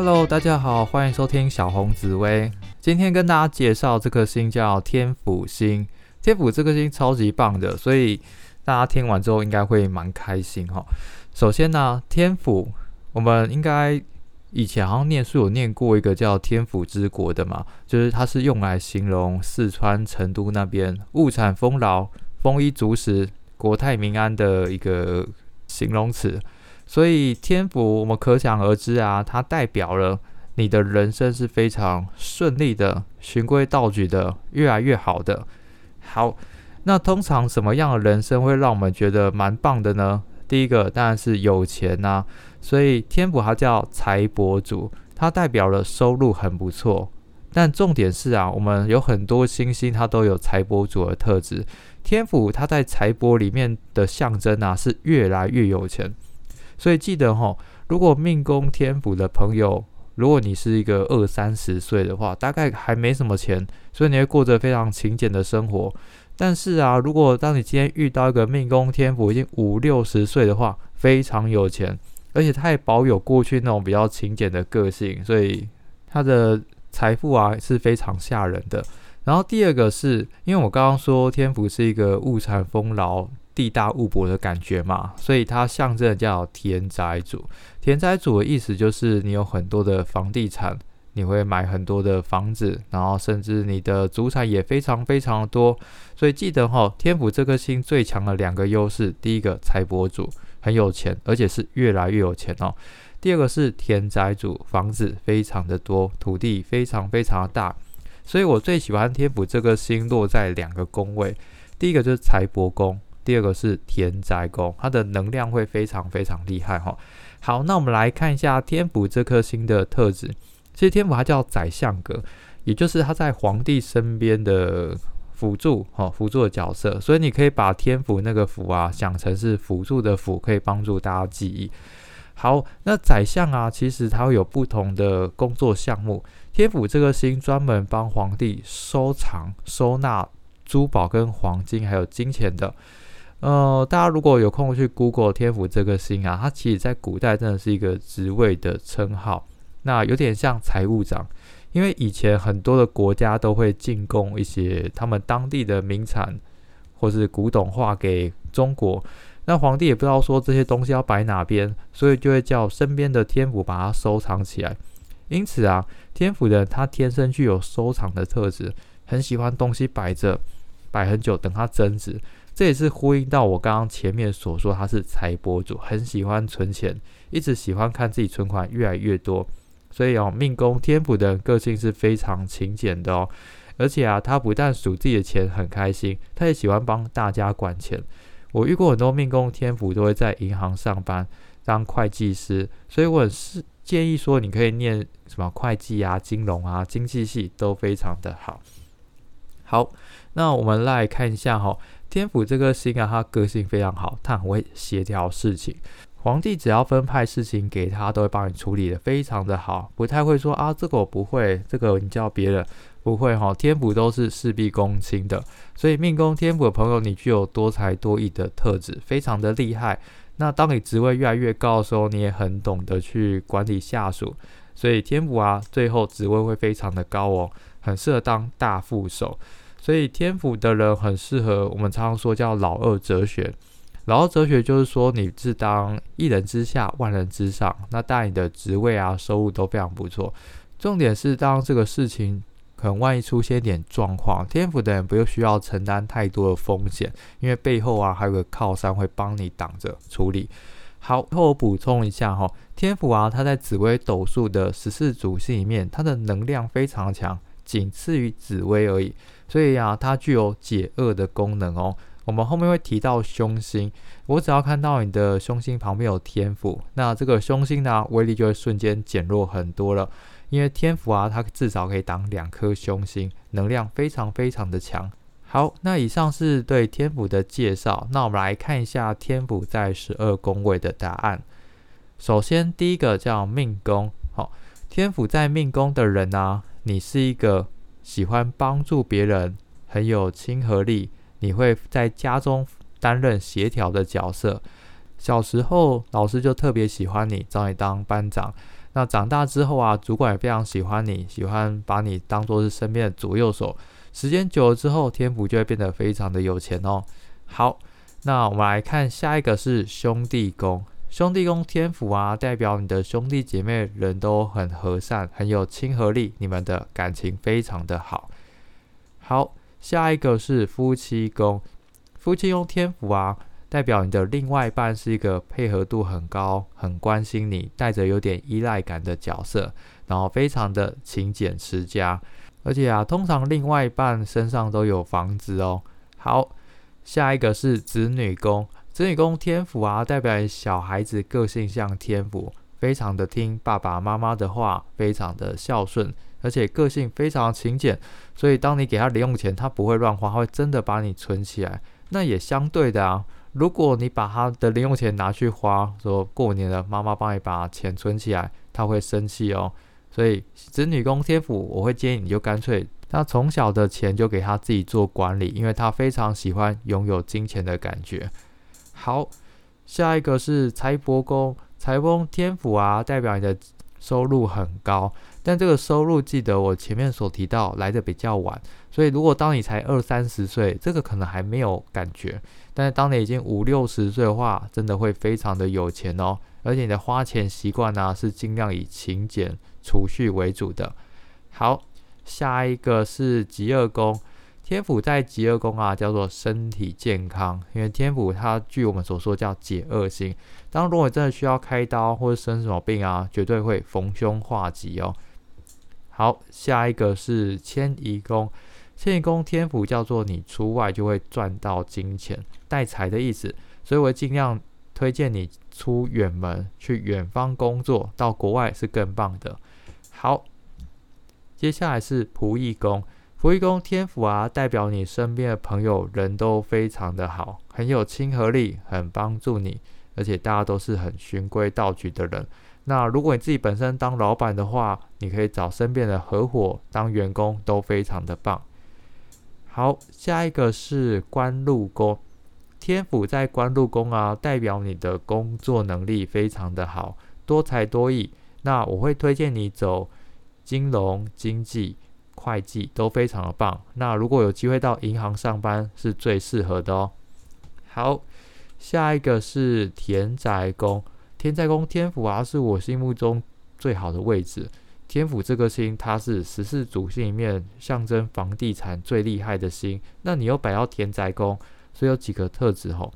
Hello，大家好，欢迎收听小红紫薇。今天跟大家介绍这颗星叫天府星。天府这颗星超级棒的，所以大家听完之后应该会蛮开心哈。首先呢，天府，我们应该以前好像念书有念过一个叫天府之国的嘛，就是它是用来形容四川成都那边物产丰饶、丰衣足食、国泰民安的一个形容词。所以天府，我们可想而知啊，它代表了你的人生是非常顺利的、循规蹈矩的、越来越好的。好，那通常什么样的人生会让我们觉得蛮棒的呢？第一个当然是有钱呐。所以天府它叫财帛主，它代表了收入很不错。但重点是啊，我们有很多星星它都有财帛主的特质。天府它在财帛里面的象征啊，是越来越有钱。所以记得哈，如果命宫天府的朋友，如果你是一个二三十岁的话，大概还没什么钱，所以你会过着非常勤俭的生活。但是啊，如果当你今天遇到一个命宫天府已经五六十岁的话，非常有钱，而且他也保有过去那种比较勤俭的个性，所以他的财富啊是非常吓人的。然后第二个是因为我刚刚说天府是一个物产丰饶。地大物博的感觉嘛，所以它象征叫田宅主。田宅主的意思就是你有很多的房地产，你会买很多的房子，然后甚至你的祖产也非常非常的多。所以记得哈，天府这颗星最强的两个优势，第一个财帛主很有钱，而且是越来越有钱哦。第二个是田宅主，房子非常的多，土地非常非常的大。所以我最喜欢天府这个星落在两个宫位，第一个就是财帛宫。第二个是田宅宫，它的能量会非常非常厉害哈。好，那我们来看一下天府这颗星的特质。其实天府它叫宰相格，也就是他在皇帝身边的辅助哈，辅助的角色。所以你可以把天府那个府啊想成是辅助的辅，可以帮助大家记忆。好，那宰相啊，其实它会有不同的工作项目。天府这颗星专门帮皇帝收藏、收纳珠宝跟黄金，还有金钱的。呃，大家如果有空去 Google 天府这个星啊，它其实在古代真的是一个职位的称号，那有点像财务长，因为以前很多的国家都会进贡一些他们当地的名产或是古董画给中国，那皇帝也不知道说这些东西要摆哪边，所以就会叫身边的天府把它收藏起来。因此啊，天府的他天生具有收藏的特质，很喜欢东西摆着，摆很久等它增值。这也是呼应到我刚刚前面所说，他是财博主，很喜欢存钱，一直喜欢看自己存款越来越多。所以哦，命宫天府的个性是非常勤俭的哦。而且啊，他不但数自己的钱很开心，他也喜欢帮大家管钱。我遇过很多命宫天府都会在银行上班当会计师，所以我是建议说，你可以念什么会计啊、金融啊、经济系都非常的好。好，那我们来看一下哈。天府这个星啊，他个性非常好，他很会协调事情。皇帝只要分派事情给他，都会帮你处理的非常的好，不太会说啊，这个我不会，这个你叫别人不会哈。天府都是事必躬亲的，所以命宫天府的朋友，你具有多才多艺的特质，非常的厉害。那当你职位越来越高的时候，你也很懂得去管理下属，所以天府啊，最后职位会非常的高哦，很适合当大副手。所以天府的人很适合我们常常说叫老二哲学。老二哲学就是说你是当一人之下万人之上，那当然你的职位啊收入都非常不错。重点是当这个事情可能万一出现一点状况，天府的人不用需要承担太多的风险，因为背后啊还有个靠山会帮你挡着处理。好，后我补充一下哈，天府啊它在紫微斗数的十四主星里面，它的能量非常强，仅次于紫微而已。所以啊，它具有解厄的功能哦。我们后面会提到凶星，我只要看到你的凶星旁边有天府，那这个凶星呢，威力就会瞬间减弱很多了。因为天府啊，它至少可以挡两颗凶星，能量非常非常的强。好，那以上是对天府的介绍。那我们来看一下天府在十二宫位的答案。首先，第一个叫命宫。好，天府在命宫的人呢，你是一个。喜欢帮助别人，很有亲和力。你会在家中担任协调的角色。小时候，老师就特别喜欢你，找你当班长。那长大之后啊，主管也非常喜欢你，喜欢把你当做是身边的左右手。时间久了之后，天府就会变得非常的有钱哦。好，那我们来看下一个是兄弟宫。兄弟宫天府啊，代表你的兄弟姐妹人都很和善，很有亲和力，你们的感情非常的好。好，下一个是夫妻宫。夫妻宫天府啊，代表你的另外一半是一个配合度很高、很关心你、带着有点依赖感的角色，然后非常的勤俭持家，而且啊，通常另外一半身上都有房子哦。好，下一个是子女宫。子女宫天府啊，代表小孩子个性像天府，非常的听爸爸妈妈的话，非常的孝顺，而且个性非常勤俭。所以当你给他零用钱，他不会乱花，会真的把你存起来。那也相对的啊，如果你把他的零用钱拿去花，说过年了，妈妈帮你把钱存起来，他会生气哦。所以子女宫天府，我会建议你就干脆，他从小的钱就给他自己做管理，因为他非常喜欢拥有金钱的感觉。好，下一个是财帛宫，财帛天府啊，代表你的收入很高，但这个收入记得我前面所提到来的比较晚，所以如果当你才二三十岁，这个可能还没有感觉，但是当你已经五六十岁的话，真的会非常的有钱哦，而且你的花钱习惯呢是尽量以勤俭储蓄为主的。好，下一个是吉厄宫。天府在极恶宫啊，叫做身体健康，因为天府它据我们所说叫解厄星。当如果真的需要开刀或者生什么病啊，绝对会逢凶化吉哦。好，下一个是迁移宫，迁移宫天府叫做你出外就会赚到金钱，带财的意思，所以我尽量推荐你出远门去远方工作，到国外是更棒的。好，接下来是仆役宫。福一宫天府啊，代表你身边的朋友人都非常的好，很有亲和力，很帮助你，而且大家都是很循规蹈矩的人。那如果你自己本身当老板的话，你可以找身边的合伙当员工，都非常的棒。好，下一个是官禄宫，天府在官禄宫啊，代表你的工作能力非常的好，多才多艺。那我会推荐你走金融经济。会计都非常的棒，那如果有机会到银行上班，是最适合的哦。好，下一个是田宅宫，田宅宫天府啊，是我心目中最好的位置。天府这颗星，它是十四主星里面象征房地产最厉害的星。那你又摆到田宅宫，所以有几个特质吼。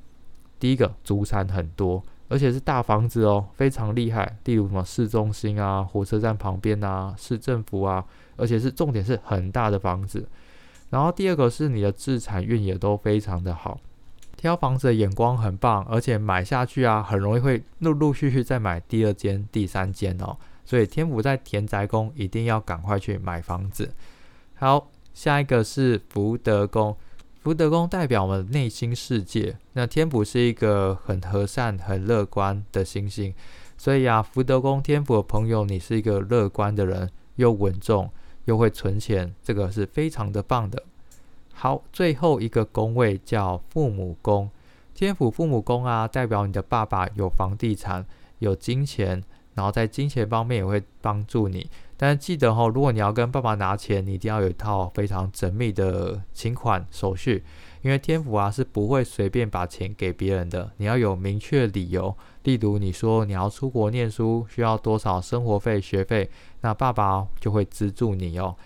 第一个，主产很多，而且是大房子哦，非常厉害。例如什么市中心啊，火车站旁边啊，市政府啊。而且是重点是很大的房子，然后第二个是你的自产运也都非常的好，挑房子的眼光很棒，而且买下去啊，很容易会陆陆续续再买第二间、第三间哦。所以天府在田宅宫一定要赶快去买房子。好，下一个是福德宫，福德宫代表我们内心世界。那天府是一个很和善、很乐观的星星，所以啊，福德宫天府的朋友，你是一个乐观的人，又稳重。又会存钱，这个是非常的棒的。好，最后一个宫位叫父母宫，天府父母宫啊，代表你的爸爸有房地产、有金钱，然后在金钱方面也会帮助你。但记得哦，如果你要跟爸爸拿钱，你一定要有一套非常缜密的请款手续。因为天府啊是不会随便把钱给别人的，你要有明确理由。例如你说你要出国念书，需要多少生活费、学费，那爸爸就会资助你哦。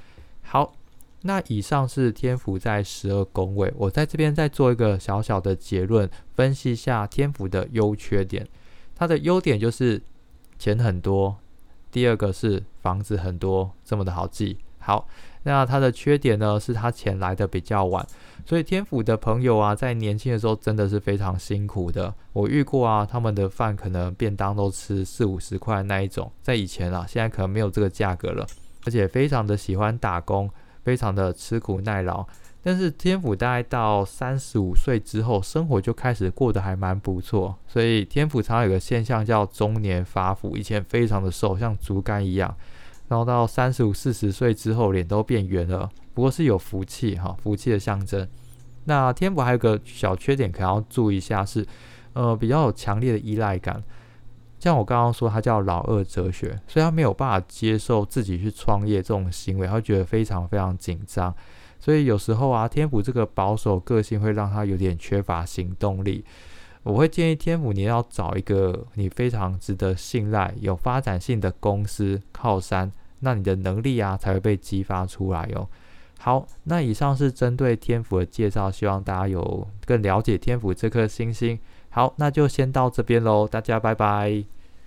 好，那以上是天府在十二宫位，我在这边再做一个小小的结论，分析一下天府的优缺点。它的优点就是钱很多，第二个是房子很多，这么的好记。好。那它的缺点呢，是它钱来的比较晚，所以天府的朋友啊，在年轻的时候真的是非常辛苦的。我遇过啊，他们的饭可能便当都吃四五十块那一种，在以前啊，现在可能没有这个价格了，而且非常的喜欢打工，非常的吃苦耐劳。但是天府大概到三十五岁之后，生活就开始过得还蛮不错，所以天府常有个现象叫中年发福，以前非常的瘦，像竹竿一样。然后到三十五、四十岁之后，脸都变圆了。不过是有福气哈，福气的象征。那天府还有个小缺点，可能要注意一下，是呃比较有强烈的依赖感。像我刚刚说，他叫老二哲学，所以他没有办法接受自己去创业这种行为，他会觉得非常非常紧张。所以有时候啊，天府这个保守个性会让他有点缺乏行动力。我会建议天府你要找一个你非常值得信赖、有发展性的公司靠山，那你的能力啊才会被激发出来哦。好，那以上是针对天府的介绍，希望大家有更了解天府这颗星星。好，那就先到这边喽，大家拜拜。